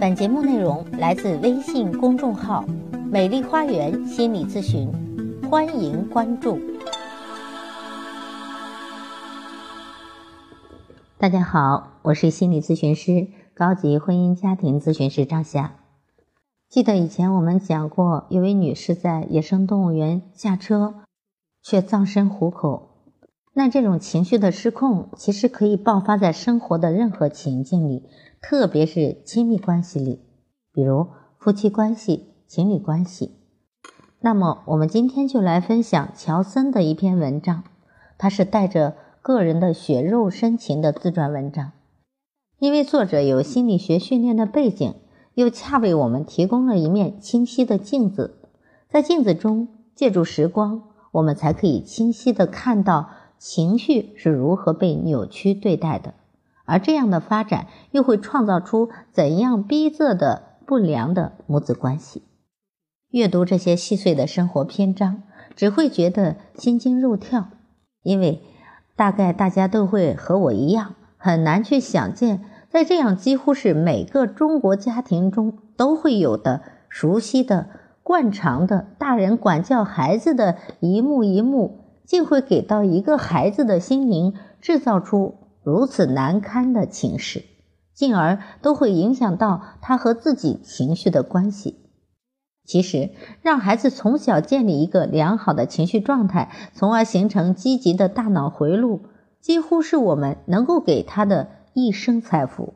本节目内容来自微信公众号“美丽花园心理咨询”，欢迎关注。大家好，我是心理咨询师、高级婚姻家庭咨询师张霞。记得以前我们讲过，有位女士在野生动物园下车，却葬身虎口。那这种情绪的失控，其实可以爆发在生活的任何情境里，特别是亲密关系里，比如夫妻关系、情侣关系。那么，我们今天就来分享乔森的一篇文章，它是带着个人的血肉深情的自传文章，因为作者有心理学训练的背景，又恰为我们提供了一面清晰的镜子，在镜子中，借助时光，我们才可以清晰的看到。情绪是如何被扭曲对待的，而这样的发展又会创造出怎样逼仄的不良的母子关系？阅读这些细碎的生活篇章，只会觉得心惊肉跳，因为大概大家都会和我一样，很难去想见，在这样几乎是每个中国家庭中都会有的熟悉的惯常的大人管教孩子的一幕一幕。竟会给到一个孩子的心灵制造出如此难堪的情势，进而都会影响到他和自己情绪的关系。其实，让孩子从小建立一个良好的情绪状态，从而形成积极的大脑回路，几乎是我们能够给他的一生财富。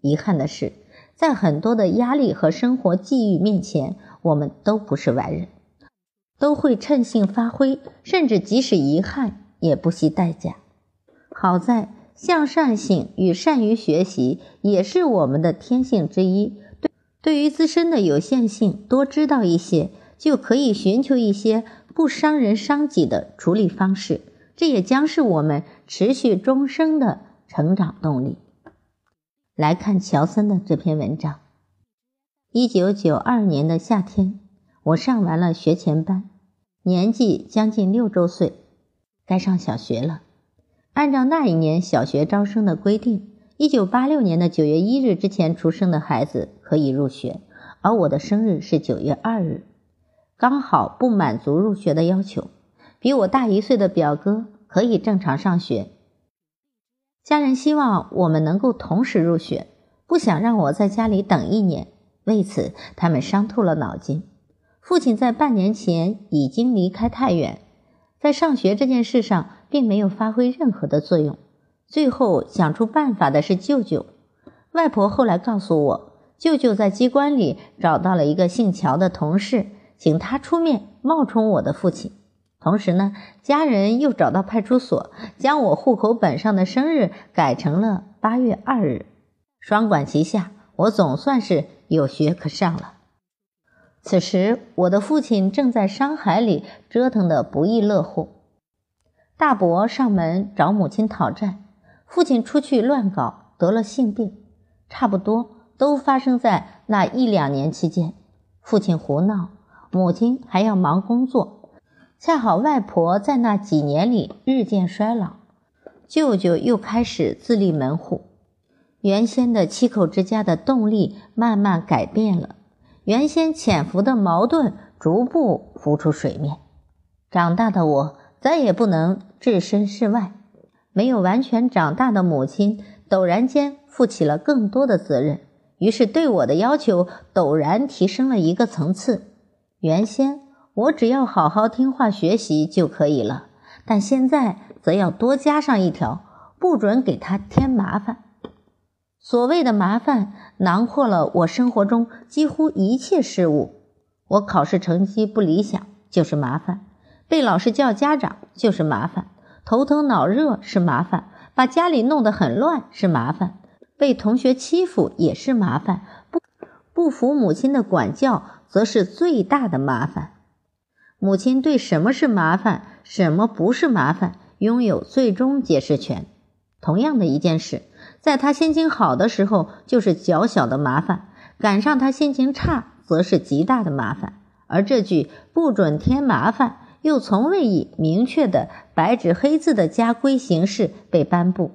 遗憾的是，在很多的压力和生活际遇面前，我们都不是完人。都会趁性发挥，甚至即使遗憾也不惜代价。好在向善性与善于学习也是我们的天性之一。对，对于自身的有限性，多知道一些，就可以寻求一些不伤人伤己的处理方式。这也将是我们持续终生的成长动力。来看乔森的这篇文章。一九九二年的夏天。我上完了学前班，年纪将近六周岁，该上小学了。按照那一年小学招生的规定，一九八六年的九月一日之前出生的孩子可以入学，而我的生日是九月二日，刚好不满足入学的要求。比我大一岁的表哥可以正常上学。家人希望我们能够同时入学，不想让我在家里等一年，为此他们伤透了脑筋。父亲在半年前已经离开太原，在上学这件事上并没有发挥任何的作用。最后想出办法的是舅舅。外婆后来告诉我，舅舅在机关里找到了一个姓乔的同事，请他出面冒充我的父亲。同时呢，家人又找到派出所，将我户口本上的生日改成了八月二日。双管齐下，我总算是有学可上了。此时，我的父亲正在商海里折腾得不亦乐乎。大伯上门找母亲讨债，父亲出去乱搞，得了性病，差不多都发生在那一两年期间。父亲胡闹，母亲还要忙工作，恰好外婆在那几年里日渐衰老，舅舅又开始自立门户，原先的七口之家的动力慢慢改变了。原先潜伏的矛盾逐步浮出水面，长大的我再也不能置身事外。没有完全长大的母亲陡然间负起了更多的责任，于是对我的要求陡然提升了一个层次。原先我只要好好听话学习就可以了，但现在则要多加上一条：不准给他添麻烦。所谓的麻烦，囊括了我生活中几乎一切事物。我考试成绩不理想就是麻烦，被老师叫家长就是麻烦，头疼脑热是麻烦，把家里弄得很乱是麻烦，被同学欺负也是麻烦，不不服母亲的管教则是最大的麻烦。母亲对什么是麻烦，什么不是麻烦，拥有最终解释权。同样的一件事。在他心情好的时候，就是较小的麻烦；赶上他心情差，则是极大的麻烦。而这句“不准添麻烦”又从未以明确的白纸黑字的家规形式被颁布。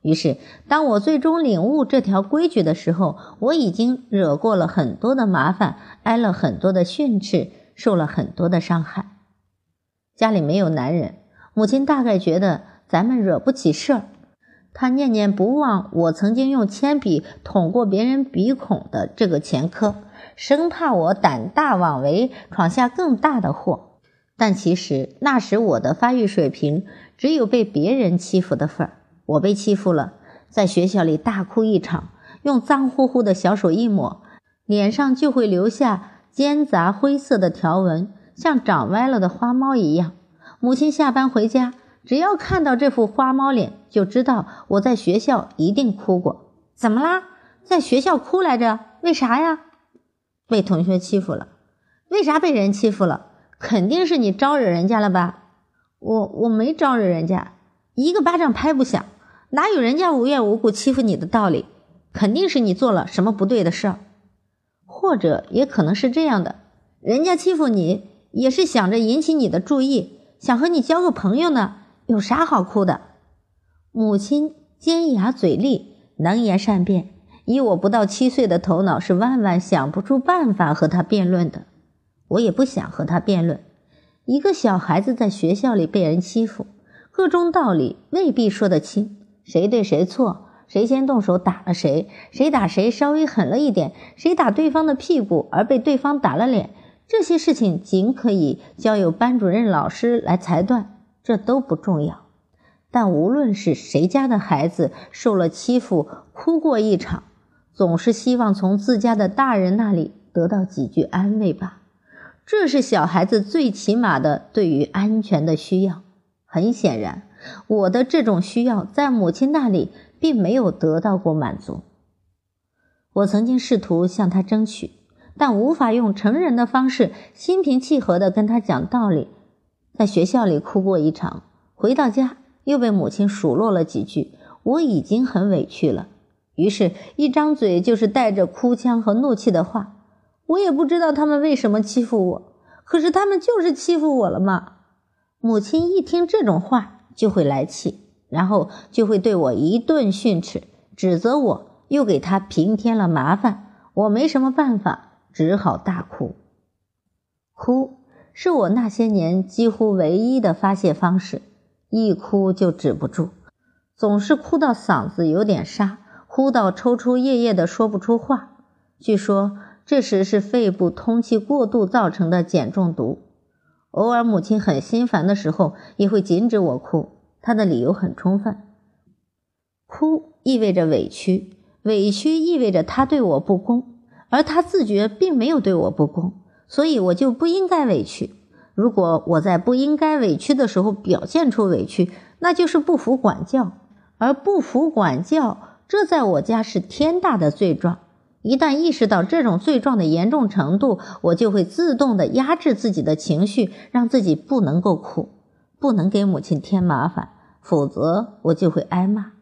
于是，当我最终领悟这条规矩的时候，我已经惹过了很多的麻烦，挨了很多的训斥，受了很多的伤害。家里没有男人，母亲大概觉得咱们惹不起事儿，她念念不忘我曾经用铅笔捅过别人鼻孔的这个前科，生怕我胆大妄为，闯下更大的祸。但其实那时我的发育水平只有被别人欺负的份儿。我被欺负了，在学校里大哭一场，用脏乎乎的小手一抹，脸上就会留下尖杂灰色的条纹，像长歪了的花猫一样。母亲下班回家，只要看到这副花猫脸，就知道我在学校一定哭过。怎么啦？在学校哭来着？为啥呀？被同学欺负了。为啥被人欺负了？肯定是你招惹人家了吧？我我没招惹人家。一个巴掌拍不响，哪有人家无缘无故欺负你的道理？肯定是你做了什么不对的事儿，或者也可能是这样的：人家欺负你，也是想着引起你的注意，想和你交个朋友呢。有啥好哭的？母亲尖牙嘴利，能言善辩，以我不到七岁的头脑，是万万想不出办法和他辩论的。我也不想和他辩论。一个小孩子在学校里被人欺负。各种道理未必说得清，谁对谁错，谁先动手打了谁，谁打谁稍微狠了一点，谁打对方的屁股而被对方打了脸，这些事情仅可以交由班主任老师来裁断，这都不重要。但无论是谁家的孩子受了欺负，哭过一场，总是希望从自家的大人那里得到几句安慰吧，这是小孩子最起码的对于安全的需要。很显然，我的这种需要在母亲那里并没有得到过满足。我曾经试图向她争取，但无法用成人的方式心平气和地跟她讲道理。在学校里哭过一场，回到家又被母亲数落了几句，我已经很委屈了。于是，一张嘴就是带着哭腔和怒气的话。我也不知道他们为什么欺负我，可是他们就是欺负我了嘛。母亲一听这种话就会来气，然后就会对我一顿训斥，指责我又给他平添了麻烦。我没什么办法，只好大哭。哭是我那些年几乎唯一的发泄方式，一哭就止不住，总是哭到嗓子有点沙，哭到抽抽噎噎的说不出话。据说这时是肺部通气过度造成的碱中毒。偶尔，母亲很心烦的时候，也会禁止我哭。她的理由很充分：哭意味着委屈，委屈意味着他对我不公，而他自觉并没有对我不公，所以我就不应该委屈。如果我在不应该委屈的时候表现出委屈，那就是不服管教，而不服管教，这在我家是天大的罪状。一旦意识到这种罪状的严重程度，我就会自动的压制自己的情绪，让自己不能够哭，不能给母亲添麻烦，否则我就会挨骂。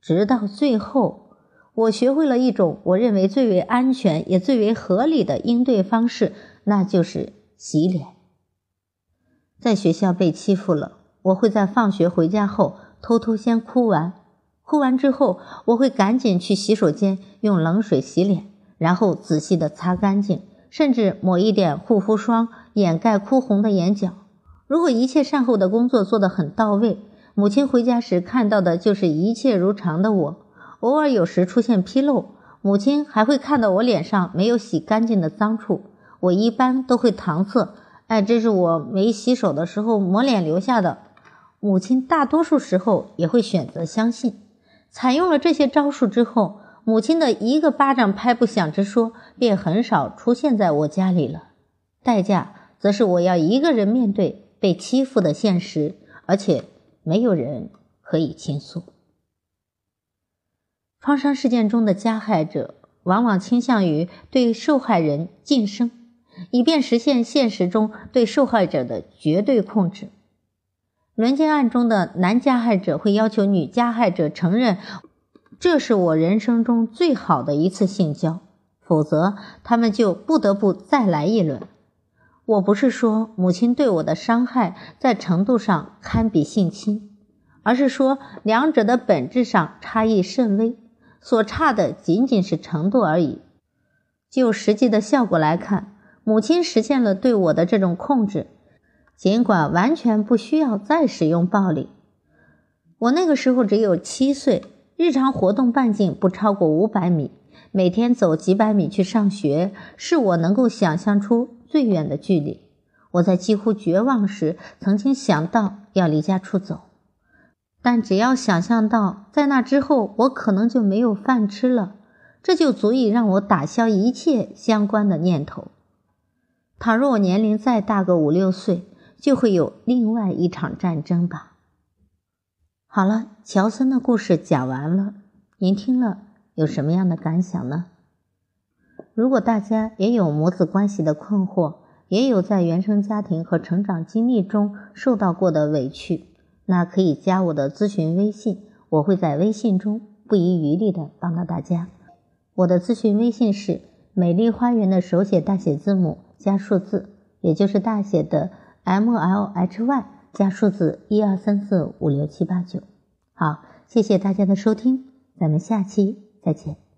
直到最后，我学会了一种我认为最为安全也最为合理的应对方式，那就是洗脸。在学校被欺负了，我会在放学回家后偷偷先哭完。哭完之后，我会赶紧去洗手间用冷水洗脸，然后仔细的擦干净，甚至抹一点护肤霜掩盖哭红的眼角。如果一切善后的工作做得很到位，母亲回家时看到的就是一切如常的我。偶尔有时出现纰漏，母亲还会看到我脸上没有洗干净的脏处。我一般都会搪塞：“哎，这是我没洗手的时候抹脸留下的。”母亲大多数时候也会选择相信。采用了这些招数之后，母亲的一个巴掌拍不响之说便很少出现在我家里了。代价则是我要一个人面对被欺负的现实，而且没有人可以倾诉。创伤事件中的加害者往往倾向于对受害人晋升，以便实现现实中对受害者的绝对控制。轮奸案中的男加害者会要求女加害者承认，这是我人生中最好的一次性交，否则他们就不得不再来一轮。我不是说母亲对我的伤害在程度上堪比性侵，而是说两者的本质上差异甚微，所差的仅仅是程度而已。就实际的效果来看，母亲实现了对我的这种控制，尽管完全不需要再使用暴力。我那个时候只有七岁，日常活动半径不超过五百米，每天走几百米去上学，是我能够想象出最远的距离。我在几乎绝望时，曾经想到要离家出走，但只要想象到在那之后我可能就没有饭吃了，这就足以让我打消一切相关的念头。倘若我年龄再大个五六岁，就会有另外一场战争吧。好了，乔森的故事讲完了，您听了有什么样的感想呢？如果大家也有母子关系的困惑，也有在原生家庭和成长经历中受到过的委屈，那可以加我的咨询微信，我会在微信中不遗余力的帮到大家。我的咨询微信是美丽花园的手写大写字母加数字，也就是大写的 M L H Y 加数字一二三四五六七八九。好，谢谢大家的收听，咱们下期再见。